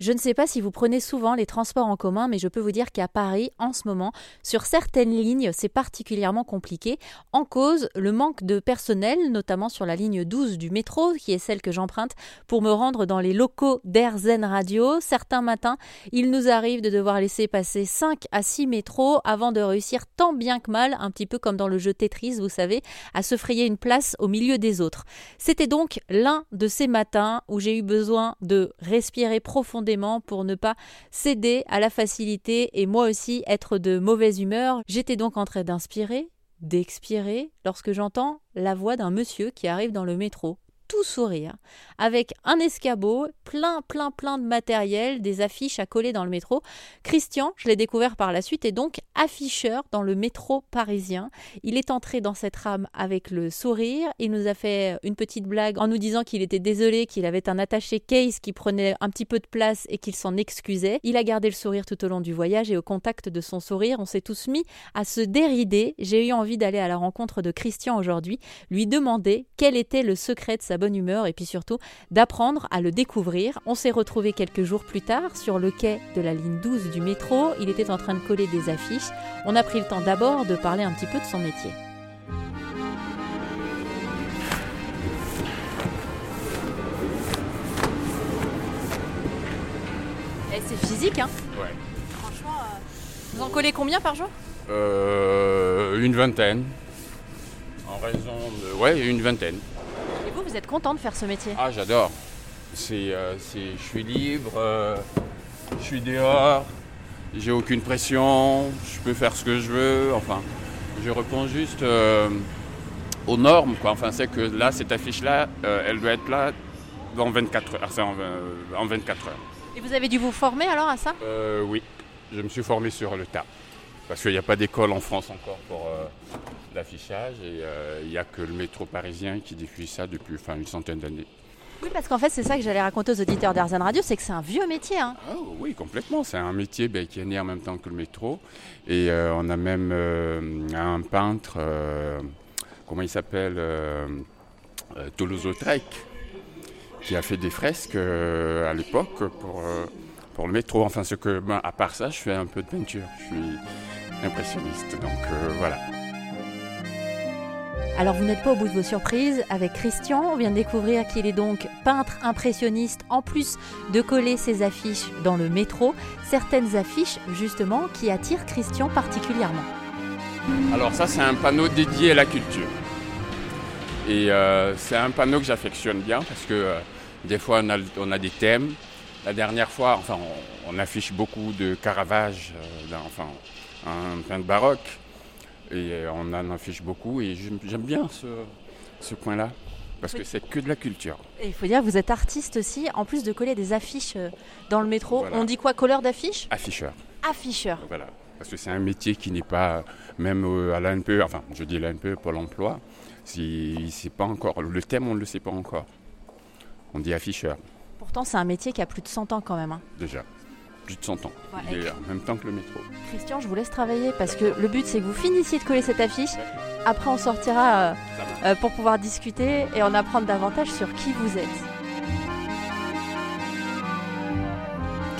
Je ne sais pas si vous prenez souvent les transports en commun, mais je peux vous dire qu'à Paris, en ce moment, sur certaines lignes, c'est particulièrement compliqué. En cause, le manque de personnel, notamment sur la ligne 12 du métro, qui est celle que j'emprunte pour me rendre dans les locaux d'Airzen Radio. Certains matins, il nous arrive de devoir laisser passer 5 à 6 métros avant de réussir tant bien que mal, un petit peu comme dans le jeu Tetris, vous savez, à se frayer une place au milieu des autres. C'était donc l'un de ces matins où j'ai eu besoin de respirer profondément pour ne pas céder à la facilité et moi aussi être de mauvaise humeur. J'étais donc en train d'inspirer, d'expirer, lorsque j'entends la voix d'un monsieur qui arrive dans le métro tout sourire, avec un escabeau, plein, plein, plein de matériel, des affiches à coller dans le métro. Christian, je l'ai découvert par la suite, est donc afficheur dans le métro parisien. Il est entré dans cette rame avec le sourire. Il nous a fait une petite blague en nous disant qu'il était désolé, qu'il avait un attaché case qui prenait un petit peu de place et qu'il s'en excusait. Il a gardé le sourire tout au long du voyage et au contact de son sourire, on s'est tous mis à se dérider. J'ai eu envie d'aller à la rencontre de Christian aujourd'hui, lui demander quel était le secret de sa bonne humeur et puis surtout d'apprendre à le découvrir. On s'est retrouvé quelques jours plus tard sur le quai de la ligne 12 du métro. Il était en train de coller des affiches. On a pris le temps d'abord de parler un petit peu de son métier. Eh, c'est physique, hein Ouais. Franchement, euh, vous en collez combien par jour? Euh, une vingtaine. En raison de. Ouais, une vingtaine. Vous, vous êtes content de faire ce métier? Ah, j'adore. C'est, euh, c'est, je suis libre, euh, je suis dehors, j'ai aucune pression, je peux faire ce que je veux. Enfin, je réponds juste euh, aux normes. Quoi. Enfin, c'est que là, cette affiche-là, elle doit être là dans 24 heures. Enfin, en, en 24 heures. Et vous avez dû vous former alors à ça? Euh, oui, je me suis formé sur le tas. Parce qu'il n'y a pas d'école en France encore pour l'affichage et euh, il n'y a que le métro parisien qui diffuse ça depuis enfin, une centaine d'années. Oui, parce qu'en fait, c'est ça que j'allais raconter aux auditeurs d'Arzan Radio, c'est que c'est un vieux métier. Hein. Ah oui, complètement. C'est un métier ben, qui est né en même temps que le métro. Et euh, on a même euh, un peintre, euh, comment il s'appelle Toulouse-Lautrec, qui a fait des fresques à l'époque pour, pour le métro. Enfin, ce que, ben, à part ça, je fais un peu de peinture. Je suis impressionniste. Donc voilà. Alors vous n'êtes pas au bout de vos surprises avec Christian, on vient de découvrir qu'il est donc peintre impressionniste en plus de coller ses affiches dans le métro, certaines affiches justement qui attirent Christian particulièrement. Alors ça, c'est un panneau dédié à la culture. Et euh, c'est un panneau que j'affectionne bien parce que euh, des fois, on a, des thèmes. La dernière fois, enfin, on, affiche beaucoup de Caravage, euh, enfin, un peintre baroque. Et euh, on en affiche beaucoup et j'aime bien ce, ce coin-là parce que c'est que de la culture. Et il faut dire vous êtes artiste aussi, en plus de coller des affiches euh, dans le métro. Voilà. On dit quoi, colleur d'affiches Afficheur. Afficheur. Voilà. Parce que c'est un métier qui n'est pas, même euh, à l'ANPE, enfin, je dis l'ANPE si, c'est pas encore, le thème, on ne le sait pas encore. On dit afficheur, Pourtant c'est un métier qui a plus de 100 ans quand même. hein. déjà. Plus de 100 ans. Ouais, Il et- est en même temps que le métro. Christian, je vous laisse travailler parce que le but c'est que vous finissiez de coller cette affiche. Après on sortira euh, euh, pour pouvoir discuter et en apprendre davantage sur qui vous êtes.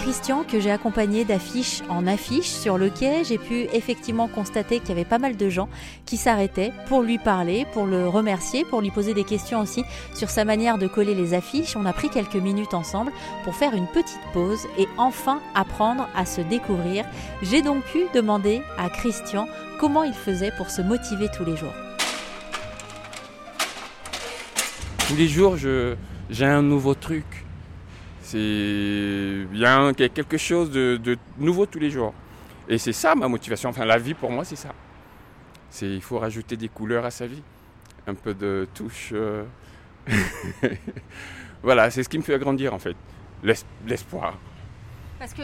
Christian, que j'ai accompagné d'affiche en affiche sur le quai, j'ai pu effectivement constater qu'il y avait pas mal de gens qui s'arrêtaient pour lui parler, pour le remercier, pour lui poser des questions aussi sur sa manière de coller les affiches. On a pris quelques minutes ensemble pour faire une petite pause et enfin apprendre à se découvrir. J'ai donc pu demander à Christian comment il faisait pour se motiver tous les jours. Tous les jours, j'ai un nouveau truc. C'est, il y a un- quelque chose de, de nouveau tous les jours. Et c'est ça ma motivation. Enfin, la vie pour moi, c'est ça. C'est, il faut rajouter des couleurs à sa vie. Un peu de touche. euh. voilà, c'est ce qui me fait grandir en fait. L'es- l'espoir. Parce que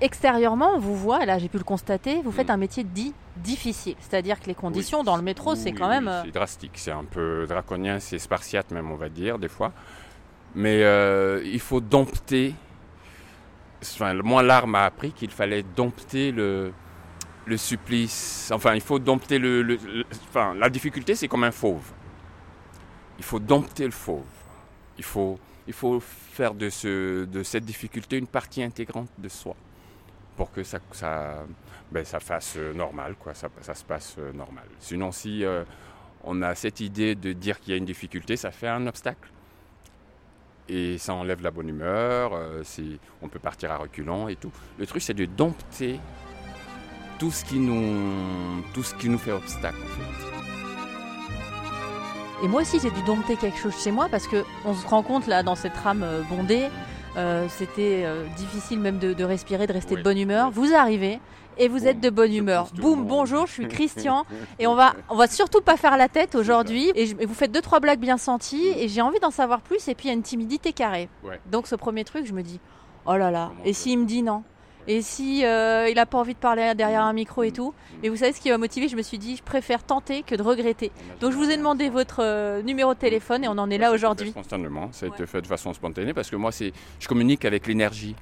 extérieurement, on vous voit, là j'ai pu le constater, vous faites Mm. un métier dit difficile. C'est-à-dire que les conditions Oui. dans le métro, c'est quand oui, même... euh, C'est drastique, c'est un peu draconien, c'est spartiate même, on va dire, des fois. Mais euh, il faut dompter. Enfin, moi, l'art m'a appris qu'il fallait dompter le, le supplice. Enfin, il faut dompter le. enfin, la difficulté, c'est comme un fauve. Il faut dompter le fauve. Il faut il faut faire de, ce, de cette difficulté une partie intégrante de soi pour que ça, ça, ben, ça fasse normal, quoi, ça, ça se passe normal. Sinon, si on a cette idée de dire qu'il y a une difficulté, ça fait un obstacle. Et ça enlève la bonne humeur, on peut partir à reculons et tout. Le truc, c'est de dompter tout ce qui nous, tout ce qui nous fait obstacle. Et moi aussi, j'ai dû dompter quelque chose chez moi parce que on se rend compte là dans cette rame euh, bondée, euh, c'était euh, difficile même de, respirer, de rester de bonne humeur. Vous arrivez et vous êtes de bonne humeur. Boum, bonjour, je suis Christian et on va, on va surtout pas faire la tête aujourd'hui. Et, vous faites deux trois blagues bien senties et j'ai envie d'en savoir plus. Et puis il y a une timidité carrée. Donc ce premier truc, je me dis, oh là là. et s'il me dit non? Et si euh, il n'a pas envie de parler derrière un micro et tout. Et vous savez ce qui m'a motivé Je me suis dit, je préfère tenter que de regretter. Donc je vous ai demandé votre euh, numéro de téléphone et on en est là aujourd'hui. Spontanément, ça a été fait de façon spontanée parce que moi, c'est, je communique avec l'énergie.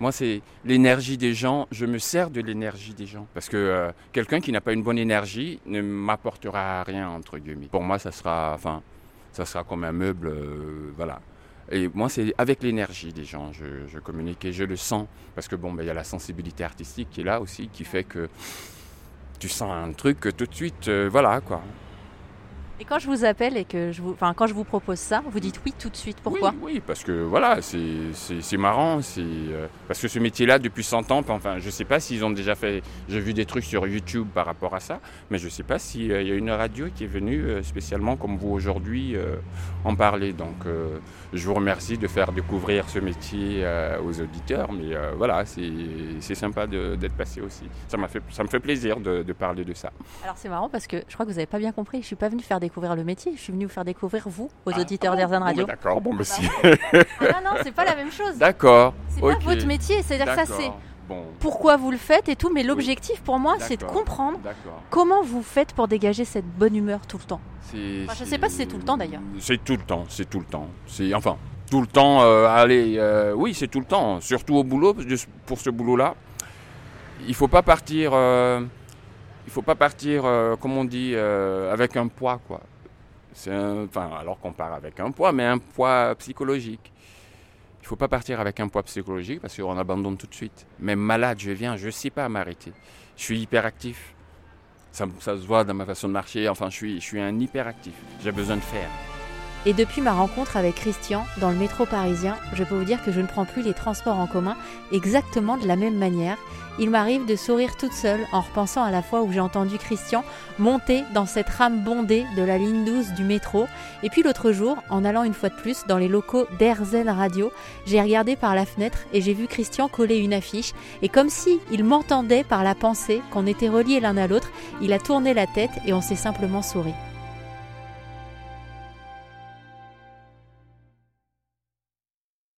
Moi, c'est l'énergie des gens. Je me sers de l'énergie des gens. Parce que euh, quelqu'un qui n'a pas une bonne énergie ne m'apportera rien, entre guillemets. Pour moi, ça sera, enfin, ça sera comme un meuble, voilà. Et moi, c'est avec l'énergie des gens, je, je, communique et je le sens. Parce que bon, ben, il y a la sensibilité artistique qui est là aussi, qui fait que tu sens un truc tout de suite, euh, voilà quoi. Et quand je vous appelle et que je vous, enfin quand je vous propose ça, vous dites oui tout de suite. Pourquoi oui, parce que voilà, c'est marrant, c'est euh, parce que ce métier-là depuis 100 ans, enfin je sais pas s'ils ont déjà fait, j'ai vu des trucs sur YouTube par rapport à ça, mais je sais pas s'il euh, y a une radio qui est venue euh, spécialement comme vous aujourd'hui en parler. Donc je vous remercie de faire découvrir ce métier aux auditeurs, mais voilà, c'est sympa d'être passé aussi. Ça m'a fait, ça me fait plaisir de, de parler de ça. Alors c'est marrant parce que je crois que vous n'avez pas bien compris. Je suis pas venu faire des découvrir le métier. Je suis venu vous faire découvrir vous, aux ah, auditeurs ah Radio. D'accord, bon, monsieur. ah non, non, c'est pas la même chose. D'accord. C'est pas votre métier, c'est-à-dire que ça c'est pourquoi vous le faites et tout, mais l'objectif pour moi c'est de comprendre comment vous faites pour dégager cette bonne humeur tout le temps. Enfin, je sais pas si c'est tout le temps d'ailleurs. C'est tout le temps, c'est tout le temps. C'est enfin tout le temps. Euh, allez, euh, oui, c'est tout le temps. Surtout au boulot, pour ce boulot-là, il faut pas partir. Euh, il faut pas partir, euh, comme on dit, euh, avec un poids, quoi. C'est enfin, alors qu'on part avec un poids, mais un poids psychologique. Il faut pas partir avec un poids psychologique parce qu'on abandonne tout de suite. Même malade, je viens, je sais pas m'arrêter. Je suis hyperactif. Ça, ça se voit dans ma façon de marcher. Enfin, je suis, je suis un hyperactif. J'ai besoin de faire. Et depuis ma rencontre avec Christian dans le métro parisien, je peux vous dire que je ne prends plus les transports en commun exactement de la même manière. Il m'arrive de sourire toute seule en repensant à la fois où j'ai entendu Christian monter dans cette rame bondée de la ligne 12 du métro. Et puis l'autre jour, en allant une fois de plus dans les locaux d'Airzen Radio, j'ai regardé par la fenêtre et j'ai vu Christian coller une affiche. Et comme si il m'entendait par la pensée qu'on était reliés l'un à l'autre, il a tourné la tête et on s'est simplement souri.